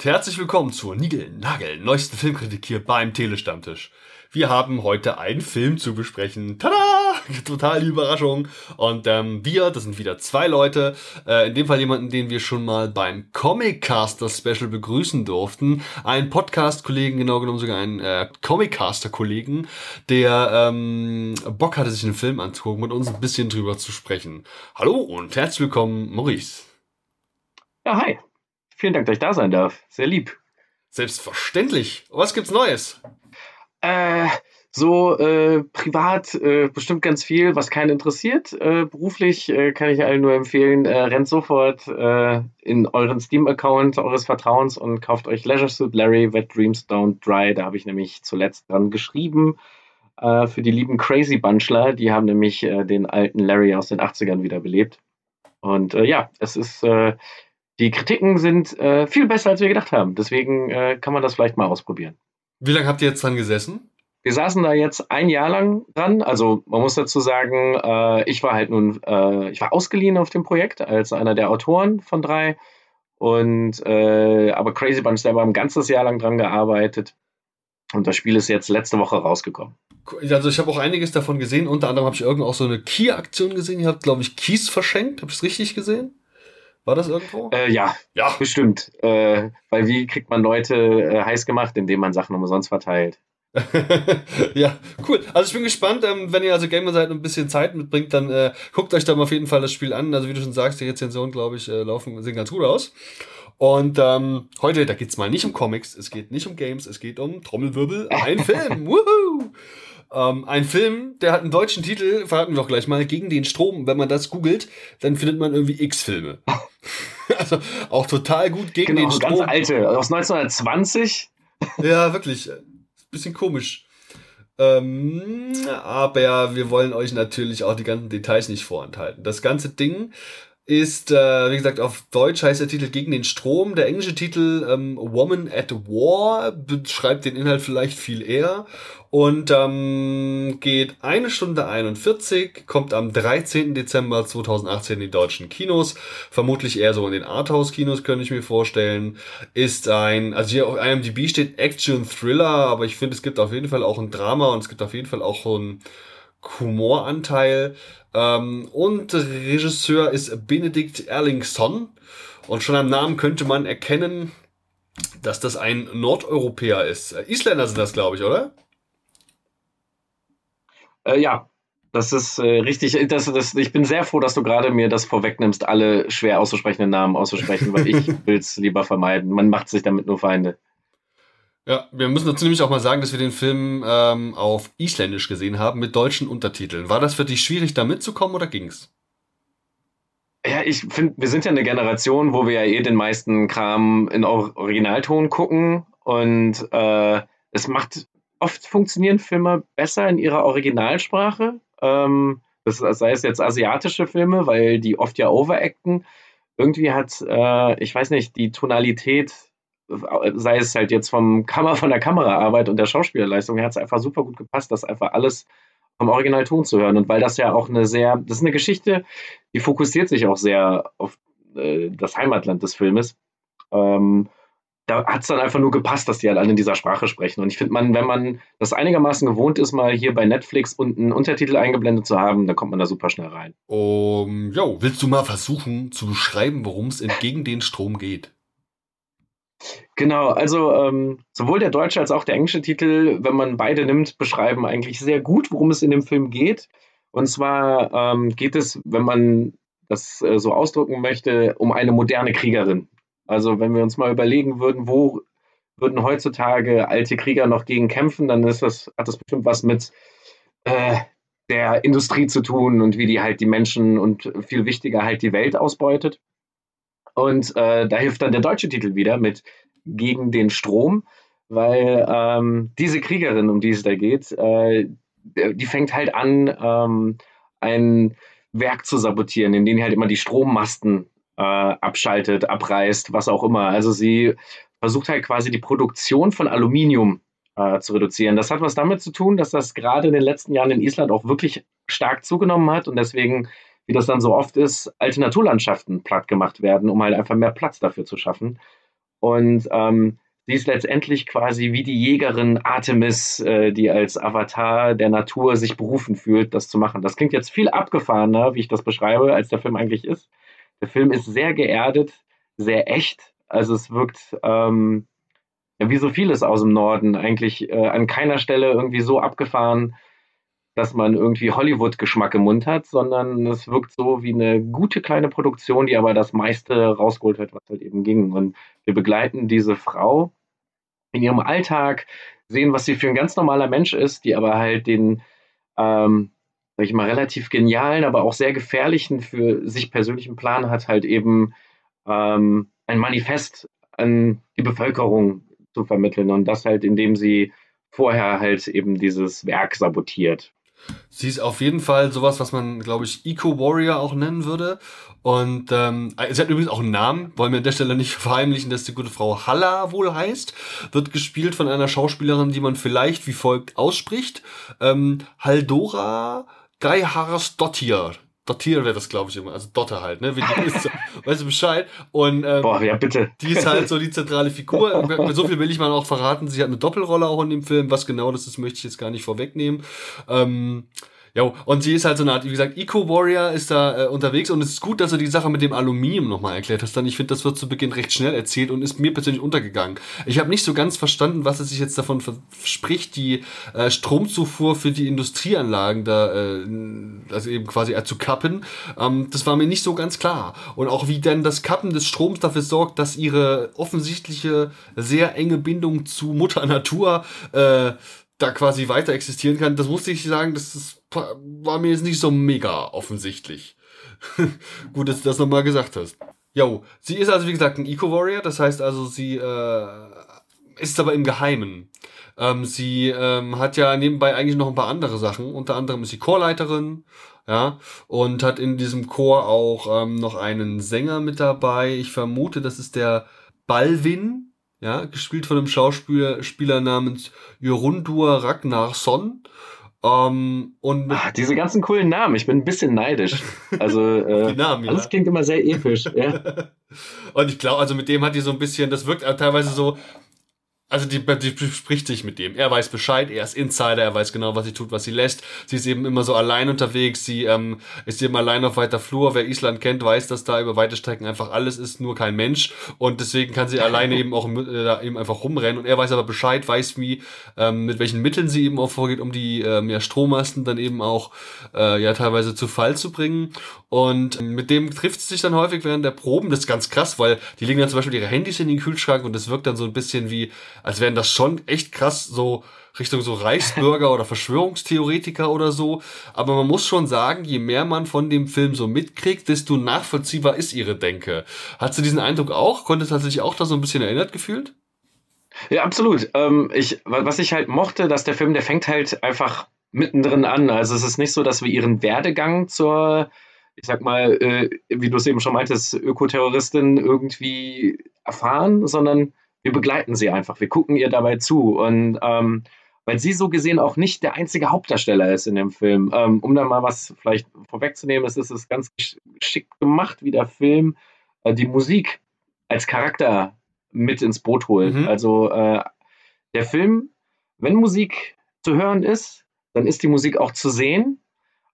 Und herzlich willkommen zur Nigel-Nagel neuesten Filmkritik hier beim Telestammtisch. Wir haben heute einen Film zu besprechen. Tada! Total die Überraschung. Und ähm, wir, das sind wieder zwei Leute, äh, in dem Fall jemanden, den wir schon mal beim Comic-Caster Special begrüßen durften. Ein Podcast-Kollegen, genau genommen sogar einen äh, Comic-Caster-Kollegen, der ähm, Bock hatte, sich einen Film anzugucken, mit uns ein bisschen drüber zu sprechen. Hallo und herzlich willkommen, Maurice. Ja, hi. Vielen Dank, dass ich da sein darf. Sehr lieb. Selbstverständlich. Was gibt's Neues? Äh, so äh, privat äh, bestimmt ganz viel, was keinen interessiert. Äh, beruflich äh, kann ich allen nur empfehlen, äh, rennt sofort äh, in euren Steam-Account eures Vertrauens und kauft euch Leisure Suit Larry, Wet Dreams Don't Dry. Da habe ich nämlich zuletzt dran geschrieben. Für die lieben Crazy Bunchler, die haben nämlich den alten Larry aus den 80ern wiederbelebt. Und ja, es ist, die Kritiken sind äh, viel besser, als wir gedacht haben. Deswegen äh, kann man das vielleicht mal ausprobieren. Wie lange habt ihr jetzt dran gesessen? Wir saßen da jetzt ein Jahr lang dran. Also man muss dazu sagen, äh, ich war halt nun, äh, ich war ausgeliehen auf dem Projekt als einer der Autoren von drei. Und äh, aber Crazy Bunch selber ein ganzes Jahr lang dran gearbeitet. Und das Spiel ist jetzt letzte Woche rausgekommen. Also ich habe auch einiges davon gesehen. Unter anderem habe ich irgendwo auch so eine Key-Aktion gesehen. Ihr habt, glaube ich, Keys verschenkt. Habe ich es richtig gesehen? War das irgendwo? Äh, ja, ja, bestimmt. Äh, weil wie kriegt man Leute äh, heiß gemacht, indem man Sachen umsonst verteilt? ja, cool. Also ich bin gespannt, ähm, wenn ihr also Gamer seid und ein bisschen Zeit mitbringt, dann äh, guckt euch da mal auf jeden Fall das Spiel an. Also wie du schon sagst, die Rezensionen, glaube ich, äh, laufen, sehen ganz gut aus. Und ähm, heute, da geht's mal nicht um Comics, es geht nicht um Games, es geht um Trommelwirbel, ein Film. Woohoo! Ähm, ein Film, der hat einen deutschen Titel, verraten wir doch gleich mal, gegen den Strom. Wenn man das googelt, dann findet man irgendwie X-Filme. also auch total gut gegen genau, den Strom. Ganz alte, aus 1920. ja, wirklich. Bisschen komisch. Ähm, aber wir wollen euch natürlich auch die ganzen Details nicht vorenthalten. Das ganze Ding ist, äh, wie gesagt, auf Deutsch heißt der Titel Gegen den Strom. Der englische Titel ähm, Woman at War beschreibt den Inhalt vielleicht viel eher und ähm, geht eine Stunde 41, kommt am 13. Dezember 2018 in die deutschen Kinos, vermutlich eher so in den Arthouse-Kinos, könnte ich mir vorstellen. Ist ein, also hier auf IMDb steht Action Thriller, aber ich finde, es gibt auf jeden Fall auch ein Drama und es gibt auf jeden Fall auch ein Humoranteil. Ähm, und Regisseur ist Benedikt Erlingsson. Und schon am Namen könnte man erkennen, dass das ein Nordeuropäer ist. Isländer sind das, glaube ich, oder? Äh, ja, das ist äh, richtig. Das, das, ich bin sehr froh, dass du gerade mir das vorwegnimmst, alle schwer auszusprechenden Namen auszusprechen, weil ich will es lieber vermeiden. Man macht sich damit nur Feinde. Ja, wir müssen dazu nämlich auch mal sagen, dass wir den Film ähm, auf Isländisch gesehen haben mit deutschen Untertiteln. War das für dich schwierig, da mitzukommen oder ging's? Ja, ich finde, wir sind ja eine Generation, wo wir ja eh den meisten Kram in Originalton gucken und äh, es macht oft funktionieren Filme besser in ihrer Originalsprache. Ähm, das sei es jetzt asiatische Filme, weil die oft ja overacten. Irgendwie hat, äh, ich weiß nicht, die Tonalität sei es halt jetzt vom Kammer, von der Kameraarbeit und der Schauspielerleistung hat es einfach super gut gepasst, das einfach alles vom Originalton zu hören. Und weil das ja auch eine sehr, das ist eine Geschichte, die fokussiert sich auch sehr auf äh, das Heimatland des Filmes. Ähm, da hat es dann einfach nur gepasst, dass die halt alle in dieser Sprache sprechen. Und ich finde, man, wenn man das einigermaßen gewohnt ist, mal hier bei Netflix unten Untertitel eingeblendet zu haben, dann kommt man da super schnell rein. Um, jo, willst du mal versuchen zu beschreiben, worum es entgegen den Strom geht? Genau, also ähm, sowohl der deutsche als auch der englische Titel, wenn man beide nimmt, beschreiben eigentlich sehr gut, worum es in dem Film geht. Und zwar ähm, geht es, wenn man das äh, so ausdrücken möchte, um eine moderne Kriegerin. Also wenn wir uns mal überlegen würden, wo würden heutzutage alte Krieger noch gegen kämpfen, dann ist das, hat das bestimmt was mit äh, der Industrie zu tun und wie die halt die Menschen und viel wichtiger halt die Welt ausbeutet. Und äh, da hilft dann der deutsche Titel wieder mit Gegen den Strom, weil ähm, diese Kriegerin, um die es da geht, äh, die fängt halt an, ähm, ein Werk zu sabotieren, in dem halt immer die Strommasten äh, abschaltet, abreißt, was auch immer. Also sie versucht halt quasi die Produktion von Aluminium äh, zu reduzieren. Das hat was damit zu tun, dass das gerade in den letzten Jahren in Island auch wirklich stark zugenommen hat und deswegen wie das dann so oft ist, alte Naturlandschaften platt gemacht werden, um halt einfach mehr Platz dafür zu schaffen. Und ähm, sie ist letztendlich quasi wie die Jägerin Artemis, äh, die als Avatar der Natur sich berufen fühlt, das zu machen. Das klingt jetzt viel abgefahrener, wie ich das beschreibe, als der Film eigentlich ist. Der Film ist sehr geerdet, sehr echt. Also es wirkt ähm, wie so vieles aus dem Norden eigentlich äh, an keiner Stelle irgendwie so abgefahren, dass man irgendwie Hollywood-Geschmack im Mund hat, sondern es wirkt so wie eine gute kleine Produktion, die aber das meiste rausgeholt hat, was halt eben ging. Und wir begleiten diese Frau in ihrem Alltag, sehen, was sie für ein ganz normaler Mensch ist, die aber halt den, ähm, sag ich mal, relativ genialen, aber auch sehr gefährlichen für sich persönlichen Plan hat, halt eben ähm, ein Manifest an die Bevölkerung zu vermitteln und das halt, indem sie vorher halt eben dieses Werk sabotiert. Sie ist auf jeden Fall sowas, was man, glaube ich, Eco-Warrior auch nennen würde. Und ähm, sie hat übrigens auch einen Namen, wollen wir an der Stelle nicht verheimlichen, dass die gute Frau Halla wohl heißt. Wird gespielt von einer Schauspielerin, die man vielleicht wie folgt ausspricht. Ähm, Haldora Geihars Dottir. Dottir wäre das, glaube ich, immer. Also Dotter halt, ne? Weißt du Bescheid? Und ähm, Boah, ja, bitte. die ist halt so die zentrale Figur. so viel will ich mal auch verraten. Sie hat eine Doppelrolle auch in dem Film. Was genau das ist, möchte ich jetzt gar nicht vorwegnehmen. Ähm, Jo, und sie ist halt so eine Art, wie gesagt, Eco-Warrior ist da äh, unterwegs und es ist gut, dass du die Sache mit dem Aluminium nochmal erklärt hast. Dann ich finde, das wird zu Beginn recht schnell erzählt und ist mir persönlich untergegangen. Ich habe nicht so ganz verstanden, was es sich jetzt davon verspricht, die äh, Stromzufuhr für die Industrieanlagen da, äh, also eben quasi äh, zu kappen. Ähm, das war mir nicht so ganz klar. Und auch wie denn das Kappen des Stroms dafür sorgt, dass ihre offensichtliche, sehr enge Bindung zu Mutter Natur äh, da quasi weiter existieren kann, das musste ich sagen, das ist, war mir jetzt nicht so mega offensichtlich. Gut, dass du das nochmal gesagt hast. Jo, sie ist also wie gesagt ein Eco-Warrior, das heißt also, sie äh, ist aber im Geheimen. Ähm, sie ähm, hat ja nebenbei eigentlich noch ein paar andere Sachen. Unter anderem ist sie Chorleiterin, ja, und hat in diesem Chor auch ähm, noch einen Sänger mit dabei. Ich vermute, das ist der Balvin, ja, gespielt von einem Schauspieler Spieler namens Jorundur Ragnarsson. Ähm, und ah, diese ganzen coolen Namen, ich bin ein bisschen neidisch. Also äh, Namen, ja. alles klingt immer sehr episch. ja. Und ich glaube, also mit dem hat die so ein bisschen, das wirkt teilweise so, also die, die spricht sich mit dem. Er weiß Bescheid, er ist Insider, er weiß genau, was sie tut, was sie lässt. Sie ist eben immer so allein unterwegs, sie ähm, ist eben allein auf weiter Flur. Wer Island kennt, weiß, dass da über weite Strecken einfach alles ist, nur kein Mensch. Und deswegen kann sie alleine eben auch äh, da eben einfach rumrennen. Und er weiß aber Bescheid, weiß wie, ähm, mit welchen Mitteln sie eben auch vorgeht, um die ähm, ja, Strommasten dann eben auch äh, ja teilweise zu Fall zu bringen. Und mit dem trifft sie sich dann häufig während der Proben. Das ist ganz krass, weil die legen dann zum Beispiel ihre Handys in den Kühlschrank und das wirkt dann so ein bisschen wie als wären das schon echt krass so Richtung so Reichsbürger oder Verschwörungstheoretiker oder so. Aber man muss schon sagen, je mehr man von dem Film so mitkriegt, desto nachvollziehbar ist ihre Denke. Hast du diesen Eindruck auch? Konntest du dich auch da so ein bisschen erinnert gefühlt? Ja, absolut. Ähm, ich, was ich halt mochte, dass der Film, der fängt halt einfach mittendrin an. Also es ist nicht so, dass wir ihren Werdegang zur, ich sag mal, äh, wie du es eben schon meintest, Ökoterroristin irgendwie erfahren, sondern wir begleiten sie einfach, wir gucken ihr dabei zu. Und ähm, weil sie so gesehen auch nicht der einzige Hauptdarsteller ist in dem Film. Ähm, um da mal was vielleicht vorwegzunehmen, es ist es ganz geschickt gemacht, wie der Film äh, die Musik als Charakter mit ins Boot holt. Mhm. Also äh, der Film, wenn Musik zu hören ist, dann ist die Musik auch zu sehen.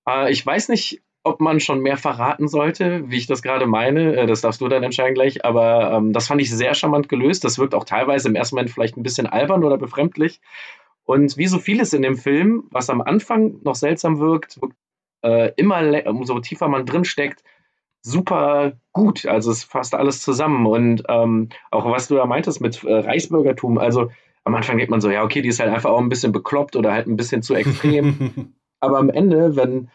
Äh, ich weiß nicht, ob man schon mehr verraten sollte, wie ich das gerade meine. Äh, das darfst du dann entscheiden gleich. Aber ähm, das fand ich sehr charmant gelöst. Das wirkt auch teilweise im ersten Moment vielleicht ein bisschen albern oder befremdlich. Und wie so vieles in dem Film, was am Anfang noch seltsam wirkt, wirkt äh, immer, umso tiefer man drin steckt, super gut. Also es fasst alles zusammen. Und ähm, auch was du da meintest mit äh, Reichsbürgertum, also am Anfang denkt man so, ja, okay, die ist halt einfach auch ein bisschen bekloppt oder halt ein bisschen zu extrem. Aber am Ende, wenn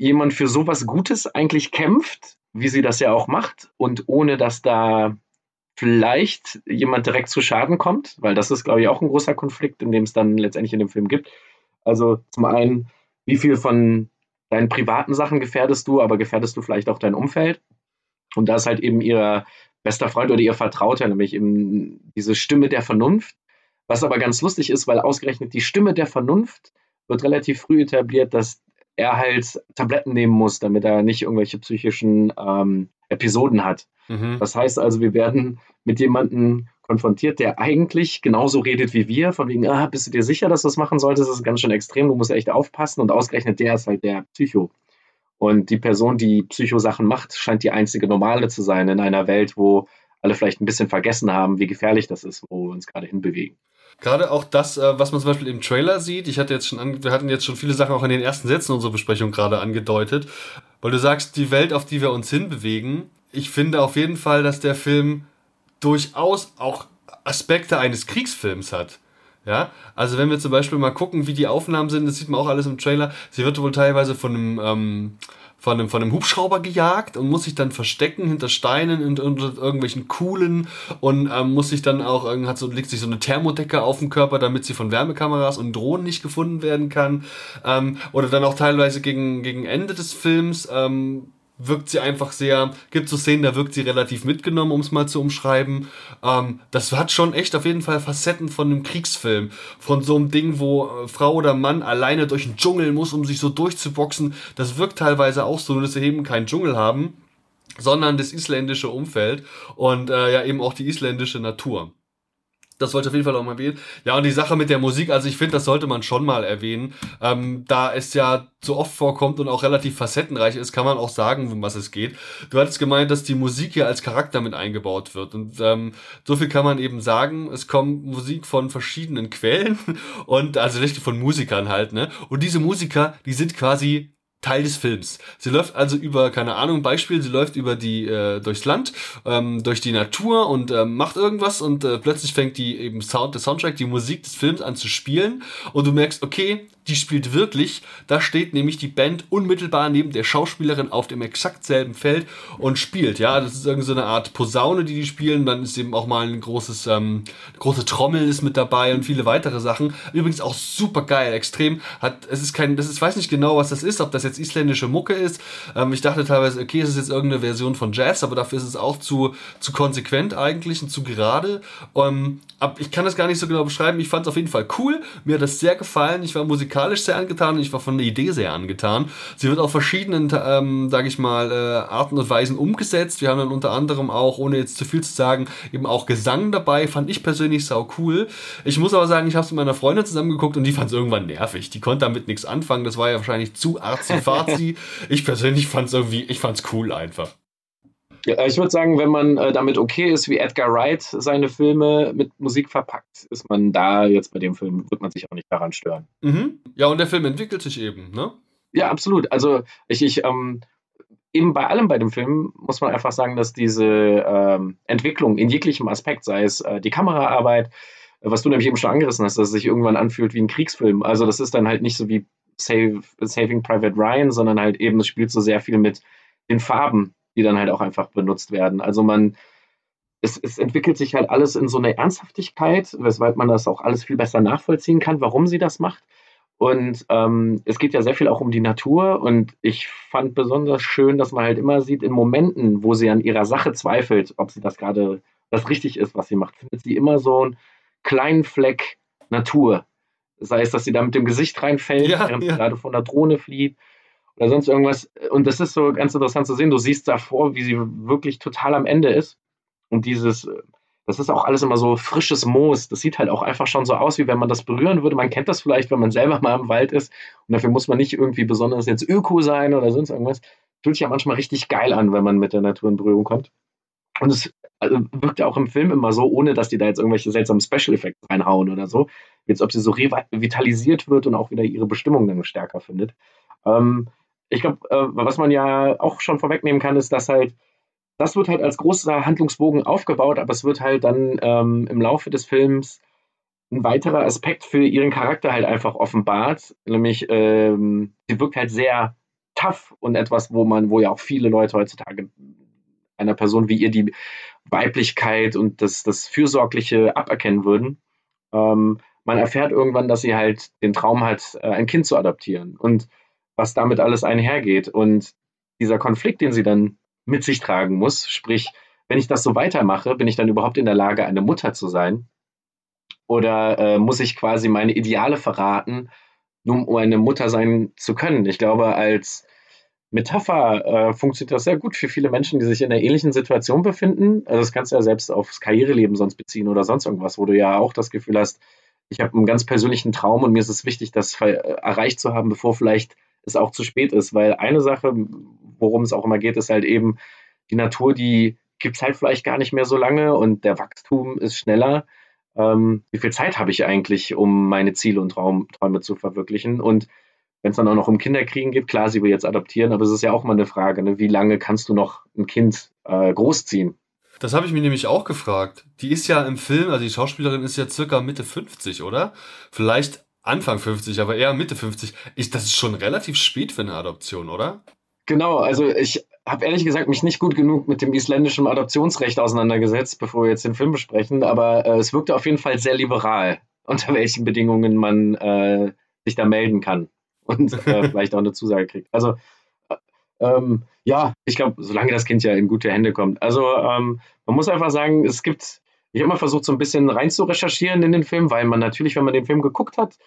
jemand für sowas Gutes eigentlich kämpft, wie sie das ja auch macht, und ohne dass da vielleicht jemand direkt zu Schaden kommt, weil das ist, glaube ich, auch ein großer Konflikt, in dem es dann letztendlich in dem Film gibt. Also zum einen, wie viel von deinen privaten Sachen gefährdest du, aber gefährdest du vielleicht auch dein Umfeld? Und da ist halt eben ihr bester Freund oder ihr Vertrauter, nämlich eben diese Stimme der Vernunft. Was aber ganz lustig ist, weil ausgerechnet die Stimme der Vernunft wird relativ früh etabliert, dass er halt Tabletten nehmen muss, damit er nicht irgendwelche psychischen ähm, Episoden hat. Mhm. Das heißt also, wir werden mit jemandem konfrontiert, der eigentlich genauso redet wie wir, von wegen, ah, bist du dir sicher, dass du das machen solltest? Das ist ganz schön extrem, du musst echt aufpassen und ausgerechnet der ist halt der Psycho. Und die Person, die Psychosachen macht, scheint die einzige normale zu sein in einer Welt, wo alle vielleicht ein bisschen vergessen haben, wie gefährlich das ist, wo wir uns gerade hinbewegen. Gerade auch das, äh, was man zum Beispiel im Trailer sieht, ich hatte jetzt schon, wir hatten jetzt schon viele Sachen auch in den ersten Sätzen unserer Besprechung gerade angedeutet, weil du sagst, die Welt, auf die wir uns hinbewegen, ich finde auf jeden Fall, dass der Film durchaus auch Aspekte eines Kriegsfilms hat. Ja, also wenn wir zum Beispiel mal gucken, wie die Aufnahmen sind, das sieht man auch alles im Trailer. Sie wird wohl teilweise von einem ähm, von einem, von einem Hubschrauber gejagt und muss sich dann verstecken hinter Steinen und unter irgendwelchen Kuhlen und ähm, muss sich dann auch, hat so, legt sich so eine Thermodecke auf den Körper, damit sie von Wärmekameras und Drohnen nicht gefunden werden kann. Ähm, oder dann auch teilweise gegen, gegen Ende des Films ähm, wirkt sie einfach sehr, gibt so Szenen, da wirkt sie relativ mitgenommen, um es mal zu umschreiben. Ähm, das hat schon echt auf jeden Fall Facetten von einem Kriegsfilm. Von so einem Ding, wo äh, Frau oder Mann alleine durch den Dschungel muss, um sich so durchzuboxen. Das wirkt teilweise auch so, dass sie eben keinen Dschungel haben, sondern das isländische Umfeld und äh, ja eben auch die isländische Natur. Das wollte ich auf jeden Fall auch mal erwähnen. Ja, und die Sache mit der Musik, also ich finde, das sollte man schon mal erwähnen. Ähm, da es ja so oft vorkommt und auch relativ facettenreich ist, kann man auch sagen, um was es geht. Du hattest gemeint, dass die Musik hier als Charakter mit eingebaut wird. Und ähm, so viel kann man eben sagen. Es kommt Musik von verschiedenen Quellen und also nicht von Musikern halt, ne? Und diese Musiker, die sind quasi Teil des Films. Sie läuft also über, keine Ahnung, Beispiel, sie läuft über die, äh, durchs Land, ähm, durch die Natur und äh, macht irgendwas und äh, plötzlich fängt die eben Sound, der Soundtrack, die Musik des Films an zu spielen und du merkst, okay, die spielt wirklich. Da steht nämlich die Band unmittelbar neben der Schauspielerin auf dem exakt selben Feld und spielt. Ja, das ist irgendwie so eine Art Posaune, die die spielen. Dann ist eben auch mal ein großes, ähm, große Trommel ist mit dabei und viele weitere Sachen. Übrigens auch super geil, extrem. Hat, es ist kein, das ist, weiß nicht genau, was das ist, ob das jetzt isländische Mucke ist. Ähm, ich dachte teilweise, okay, es ist jetzt irgendeine Version von Jazz, aber dafür ist es auch zu, zu konsequent eigentlich und zu gerade. Ähm, ab, ich kann das gar nicht so genau beschreiben. Ich fand es auf jeden Fall cool. Mir hat das sehr gefallen. Ich war musikalisch sehr angetan und ich war von der Idee sehr angetan. Sie wird auf verschiedenen, ähm, sage ich mal, äh, Arten und Weisen umgesetzt. Wir haben dann unter anderem auch, ohne jetzt zu viel zu sagen, eben auch Gesang dabei. Fand ich persönlich sau cool. Ich muss aber sagen, ich habe es mit meiner Freundin zusammengeguckt und die fand es irgendwann nervig. Die konnte damit nichts anfangen. Das war ja wahrscheinlich zu arzi-fazi. ich persönlich fand es irgendwie, ich fand es cool einfach. Ja, ich würde sagen, wenn man äh, damit okay ist, wie Edgar Wright seine Filme mit Musik verpackt, ist man da jetzt bei dem Film, wird man sich auch nicht daran stören. Mhm. Ja, und der Film entwickelt sich eben, ne? Ja, absolut. Also ich, ich ähm, eben bei allem bei dem Film muss man einfach sagen, dass diese ähm, Entwicklung in jeglichem Aspekt, sei es äh, die Kameraarbeit, äh, was du nämlich eben schon angerissen hast, dass es sich irgendwann anfühlt wie ein Kriegsfilm. Also das ist dann halt nicht so wie Save, Saving Private Ryan, sondern halt eben, es spielt so sehr viel mit den Farben die dann halt auch einfach benutzt werden. Also man, es, es, entwickelt sich halt alles in so eine Ernsthaftigkeit, weshalb man das auch alles viel besser nachvollziehen kann, warum sie das macht. Und ähm, es geht ja sehr viel auch um die Natur. Und ich fand besonders schön, dass man halt immer sieht, in Momenten, wo sie an ihrer Sache zweifelt, ob sie das gerade das richtig ist, was sie macht, findet sie immer so einen kleinen Fleck Natur. Sei es, dass sie da mit dem Gesicht reinfällt, ja, während ja. sie gerade von der Drohne flieht oder sonst irgendwas. Und das ist so ganz interessant zu sehen. Du siehst davor, wie sie wirklich total am Ende ist. Und dieses, das ist auch alles immer so frisches Moos. Das sieht halt auch einfach schon so aus, wie wenn man das berühren würde. Man kennt das vielleicht, wenn man selber mal im Wald ist. Und dafür muss man nicht irgendwie besonders jetzt Öko sein oder sonst irgendwas. Fühlt sich ja manchmal richtig geil an, wenn man mit der Natur in Berührung kommt. Und es also, wirkt ja auch im Film immer so, ohne dass die da jetzt irgendwelche seltsamen Special Effects reinhauen oder so. Jetzt, ob sie so revitalisiert wird und auch wieder ihre Bestimmung dann stärker findet. Ähm, ich glaube, äh, was man ja auch schon vorwegnehmen kann, ist, dass halt, das wird halt als großer Handlungsbogen aufgebaut, aber es wird halt dann ähm, im Laufe des Films ein weiterer Aspekt für ihren Charakter halt einfach offenbart. Nämlich, ähm, sie wirkt halt sehr tough und etwas, wo man, wo ja auch viele Leute heutzutage einer Person wie ihr die Weiblichkeit und das, das Fürsorgliche aberkennen würden. Ähm, man erfährt irgendwann, dass sie halt den Traum hat, äh, ein Kind zu adoptieren. Und was damit alles einhergeht. Und dieser Konflikt, den sie dann mit sich tragen muss, sprich, wenn ich das so weitermache, bin ich dann überhaupt in der Lage, eine Mutter zu sein? Oder äh, muss ich quasi meine Ideale verraten, nur um eine Mutter sein zu können? Ich glaube, als Metapher äh, funktioniert das sehr gut für viele Menschen, die sich in einer ähnlichen Situation befinden. Also das kannst du ja selbst aufs Karriereleben sonst beziehen oder sonst irgendwas, wo du ja auch das Gefühl hast, ich habe einen ganz persönlichen Traum und mir ist es wichtig, das erreicht zu haben, bevor vielleicht es auch zu spät ist. Weil eine Sache, worum es auch immer geht, ist halt eben, die Natur, die gibt es halt vielleicht gar nicht mehr so lange und der Wachstum ist schneller. Ähm, wie viel Zeit habe ich eigentlich, um meine Ziele und Traum, Träume zu verwirklichen? Und wenn es dann auch noch um Kinderkriegen geht, klar, sie will jetzt adoptieren, aber es ist ja auch mal eine Frage, ne? wie lange kannst du noch ein Kind äh, großziehen? Das habe ich mir nämlich auch gefragt. Die ist ja im Film, also die Schauspielerin ist ja circa Mitte 50, oder? Vielleicht Anfang 50, aber eher Mitte 50. Ich, das ist schon relativ spät für eine Adoption, oder? Genau, also ich habe ehrlich gesagt mich nicht gut genug mit dem isländischen Adoptionsrecht auseinandergesetzt, bevor wir jetzt den Film besprechen, aber äh, es wirkte auf jeden Fall sehr liberal, unter welchen Bedingungen man äh, sich da melden kann und äh, vielleicht auch eine Zusage kriegt. Also ähm, ja, ich glaube, solange das Kind ja in gute Hände kommt. Also ähm, man muss einfach sagen, es gibt, ich habe mal versucht, so ein bisschen rein zu recherchieren in den Film, weil man natürlich, wenn man den Film geguckt hat,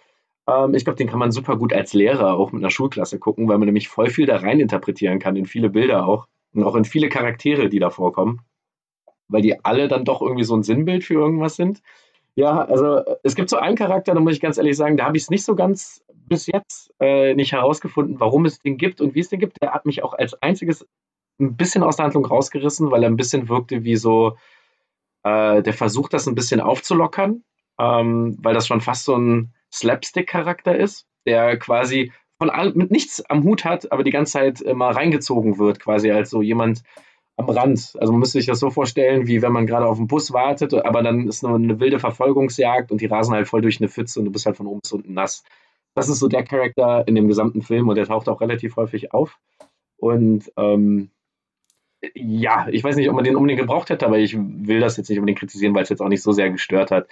ähm, ich glaube, den kann man super gut als Lehrer auch mit einer Schulklasse gucken, weil man nämlich voll viel da rein interpretieren kann, in viele Bilder auch und auch in viele Charaktere, die da vorkommen, weil die alle dann doch irgendwie so ein Sinnbild für irgendwas sind. Ja, also es gibt so einen Charakter, da muss ich ganz ehrlich sagen, da habe ich es nicht so ganz bis jetzt äh, nicht herausgefunden, warum es den gibt und wie es den gibt. Der hat mich auch als einziges ein bisschen aus der Handlung rausgerissen, weil er ein bisschen wirkte wie so, äh, der versucht das ein bisschen aufzulockern, ähm, weil das schon fast so ein Slapstick-Charakter ist, der quasi von all, mit nichts am Hut hat, aber die ganze Zeit immer reingezogen wird, quasi als so jemand am Rand. Also man müsste sich das so vorstellen, wie wenn man gerade auf den Bus wartet, aber dann ist nur eine wilde Verfolgungsjagd und die rasen halt voll durch eine Pfütze und du bist halt von oben bis unten nass. Das ist so der Charakter in dem gesamten Film und der taucht auch relativ häufig auf. Und ähm, ja, ich weiß nicht, ob man den unbedingt gebraucht hätte, aber ich will das jetzt nicht unbedingt kritisieren, weil es jetzt auch nicht so sehr gestört hat.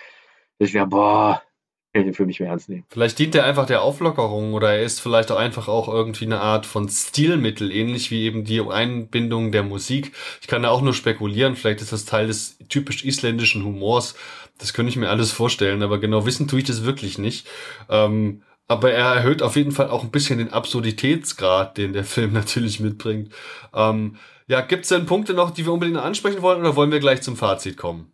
Ich wäre, boah, kann ich den Film nicht mehr ernst nehmen. Vielleicht dient er einfach der Auflockerung oder er ist vielleicht auch einfach auch irgendwie eine Art von Stilmittel, ähnlich wie eben die Einbindung der Musik. Ich kann da auch nur spekulieren, vielleicht ist das Teil des typisch isländischen Humors. Das könnte ich mir alles vorstellen, aber genau wissen tue ich das wirklich nicht. Ähm, aber er erhöht auf jeden Fall auch ein bisschen den Absurditätsgrad, den der Film natürlich mitbringt. Ähm, ja, gibt es denn Punkte noch, die wir unbedingt ansprechen wollen oder wollen wir gleich zum Fazit kommen?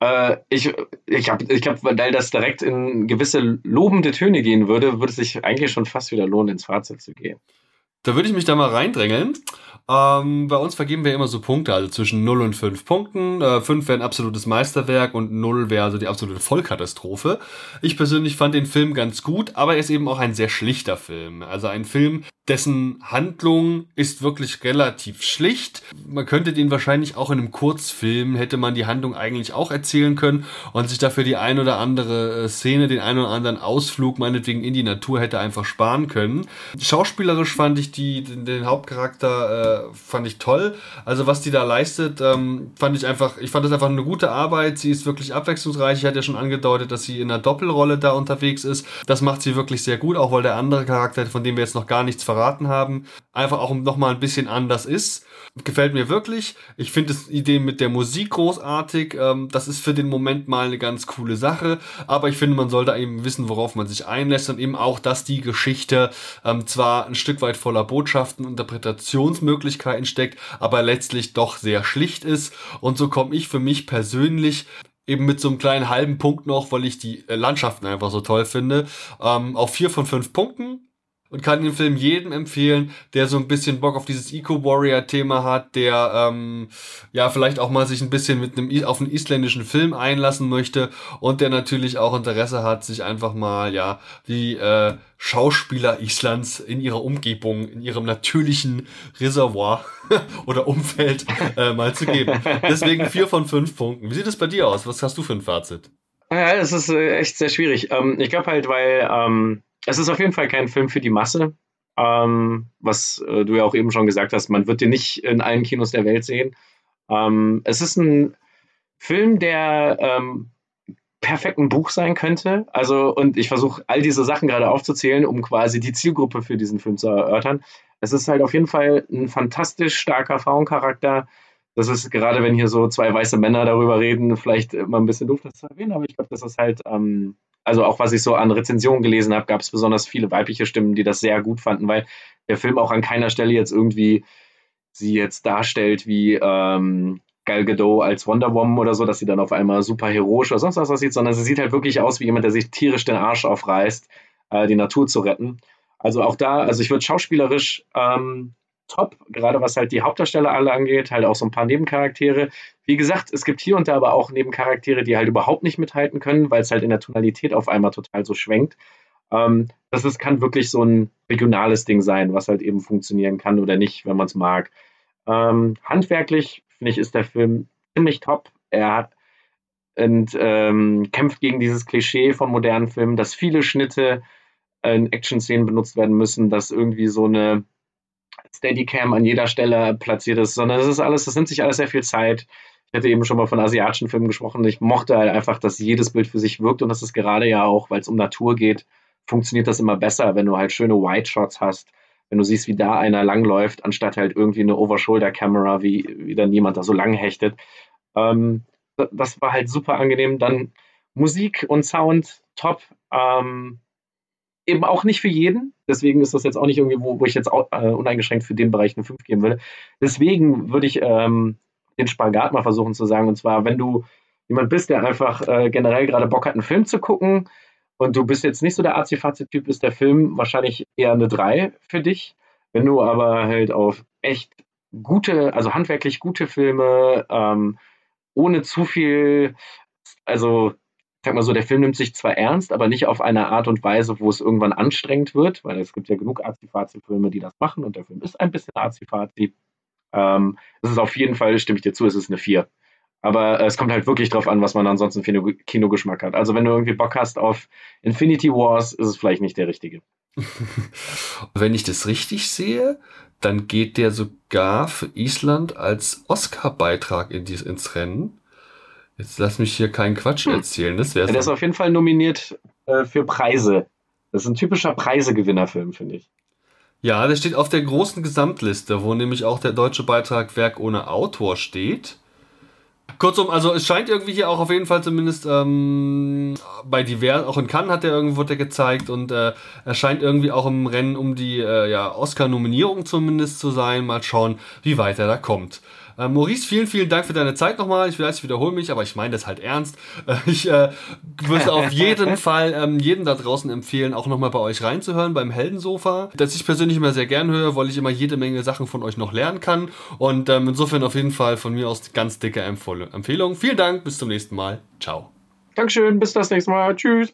Äh, ich ich habe, ich glaub, weil das direkt in gewisse lobende Töne gehen würde, würde es sich eigentlich schon fast wieder lohnen, ins Fazit zu gehen. Da würde ich mich da mal reindrängeln. Ähm, bei uns vergeben wir immer so Punkte, also zwischen 0 und 5 Punkten. Äh, 5 wäre ein absolutes Meisterwerk und 0 wäre also die absolute Vollkatastrophe. Ich persönlich fand den Film ganz gut, aber er ist eben auch ein sehr schlichter Film. Also ein Film, dessen Handlung ist wirklich relativ schlicht. Man könnte den wahrscheinlich auch in einem Kurzfilm, hätte man die Handlung eigentlich auch erzählen können und sich dafür die ein oder andere äh, Szene, den ein oder anderen Ausflug meinetwegen in die Natur hätte einfach sparen können. Schauspielerisch fand ich die, den, den Hauptcharakter äh, fand ich toll. Also was die da leistet, ähm, fand ich einfach, ich fand das einfach eine gute Arbeit. Sie ist wirklich abwechslungsreich. Ich hatte ja schon angedeutet, dass sie in einer Doppelrolle da unterwegs ist. Das macht sie wirklich sehr gut, auch weil der andere Charakter, von dem wir jetzt noch gar nichts verraten verraten haben, einfach auch nochmal ein bisschen anders ist. Gefällt mir wirklich. Ich finde die Idee mit der Musik großartig. Ähm, das ist für den Moment mal eine ganz coole Sache. Aber ich finde, man sollte eben wissen, worauf man sich einlässt und eben auch, dass die Geschichte ähm, zwar ein Stück weit voller Botschaften, Interpretationsmöglichkeiten steckt, aber letztlich doch sehr schlicht ist. Und so komme ich für mich persönlich eben mit so einem kleinen halben Punkt noch, weil ich die äh, Landschaften einfach so toll finde, ähm, auf vier von fünf Punkten und kann den Film jedem empfehlen, der so ein bisschen Bock auf dieses Eco-Warrior-Thema hat, der ähm, ja vielleicht auch mal sich ein bisschen mit einem auf einen isländischen Film einlassen möchte und der natürlich auch Interesse hat, sich einfach mal ja die äh, Schauspieler Islands in ihrer Umgebung, in ihrem natürlichen Reservoir oder Umfeld äh, mal zu geben. Deswegen vier von fünf Punkten. Wie sieht es bei dir aus? Was hast du für ein Fazit? Ja, es ist äh, echt sehr schwierig. Ähm, ich glaube halt, weil ähm es ist auf jeden Fall kein Film für die Masse. Ähm, was äh, du ja auch eben schon gesagt hast, man wird den nicht in allen Kinos der Welt sehen. Ähm, es ist ein Film, der ähm, perfekt ein Buch sein könnte. Also, und ich versuche all diese Sachen gerade aufzuzählen, um quasi die Zielgruppe für diesen Film zu erörtern. Es ist halt auf jeden Fall ein fantastisch starker Frauencharakter. Das ist gerade, wenn hier so zwei weiße Männer darüber reden, vielleicht immer ein bisschen doof, das zu erwähnen, aber ich glaube, das ist halt ähm, also auch was ich so an Rezensionen gelesen habe, gab es besonders viele weibliche Stimmen, die das sehr gut fanden, weil der Film auch an keiner Stelle jetzt irgendwie sie jetzt darstellt wie ähm, Gal Gadot als Wonder Woman oder so, dass sie dann auf einmal super heroisch oder sonst was aussieht, sondern sie sieht halt wirklich aus wie jemand, der sich tierisch den Arsch aufreißt, äh, die Natur zu retten. Also auch da, also ich würde schauspielerisch ähm, top, gerade was halt die Hauptdarsteller alle angeht, halt auch so ein paar Nebencharaktere. Wie gesagt, es gibt hier und da aber auch Nebencharaktere, die halt überhaupt nicht mithalten können, weil es halt in der Tonalität auf einmal total so schwenkt. Ähm, das ist, kann wirklich so ein regionales Ding sein, was halt eben funktionieren kann oder nicht, wenn man es mag. Ähm, handwerklich, finde ich, ist der Film ziemlich top. Er hat und ähm, kämpft gegen dieses Klischee von modernen Filmen, dass viele Schnitte in Action-Szenen benutzt werden müssen, dass irgendwie so eine Steadicam an jeder Stelle platziert ist, sondern das ist alles, das nimmt sich alles sehr viel Zeit. Ich hatte eben schon mal von asiatischen Filmen gesprochen. Ich mochte halt einfach, dass jedes Bild für sich wirkt und das ist gerade ja auch, weil es um Natur geht, funktioniert das immer besser, wenn du halt schöne White Shots hast, wenn du siehst, wie da einer langläuft, anstatt halt irgendwie eine Over-Shoulder-Kamera, wie, wie dann jemand da so lang hechtet. Ähm, das war halt super angenehm. Dann Musik und Sound top. Ähm, eben auch nicht für jeden. Deswegen ist das jetzt auch nicht irgendwie, wo, wo ich jetzt auch, äh, uneingeschränkt für den Bereich eine 5 geben würde. Deswegen würde ich ähm, den Spagat mal versuchen zu sagen. Und zwar, wenn du jemand bist, der einfach äh, generell gerade Bock hat, einen Film zu gucken und du bist jetzt nicht so der Azi-Fazi-Typ, ist der Film wahrscheinlich eher eine 3 für dich. Wenn du aber halt auf echt gute, also handwerklich gute Filme, ähm, ohne zu viel, also ich sag mal so, der Film nimmt sich zwar ernst, aber nicht auf eine Art und Weise, wo es irgendwann anstrengend wird, weil es gibt ja genug Azi-Fazi-Filme, die das machen und der Film ist ein bisschen Azi-Fazi. Ähm, es ist auf jeden Fall, stimme ich dir zu, es ist eine 4. Aber äh, es kommt halt wirklich drauf an, was man ansonsten für einen Kinogeschmack hat. Also wenn du irgendwie Bock hast auf Infinity Wars, ist es vielleicht nicht der richtige. wenn ich das richtig sehe, dann geht der sogar für Island als Oscar-Beitrag in ins Rennen. Jetzt lass mich hier keinen Quatsch hm. erzählen. Das wäre ja, Der ist auf jeden Fall nominiert äh, für Preise. Das ist ein typischer Preisegewinnerfilm, finde ich. Ja, der steht auf der großen Gesamtliste, wo nämlich auch der deutsche Beitrag Werk ohne Autor steht. Kurzum, also es scheint irgendwie hier auch auf jeden Fall zumindest ähm, bei divers, auch in Cannes hat er irgendwo der gezeigt und äh, er scheint irgendwie auch im Rennen um die äh, ja, Oscar-Nominierung zumindest zu sein. Mal schauen, wie weit er da kommt. Äh, Maurice, vielen, vielen Dank für deine Zeit nochmal. Ich weiß, ich wiederhole mich, aber ich meine das halt ernst. Äh, ich äh, würde auf jeden Fall ähm, jedem da draußen empfehlen, auch nochmal bei euch reinzuhören beim Heldensofa. Das ich persönlich immer sehr gern höre, weil ich immer jede Menge Sachen von euch noch lernen kann. Und ähm, insofern auf jeden Fall von mir aus ganz dicke Empfehlung. Vielen Dank, bis zum nächsten Mal. Ciao. Dankeschön, bis das nächste Mal. Tschüss.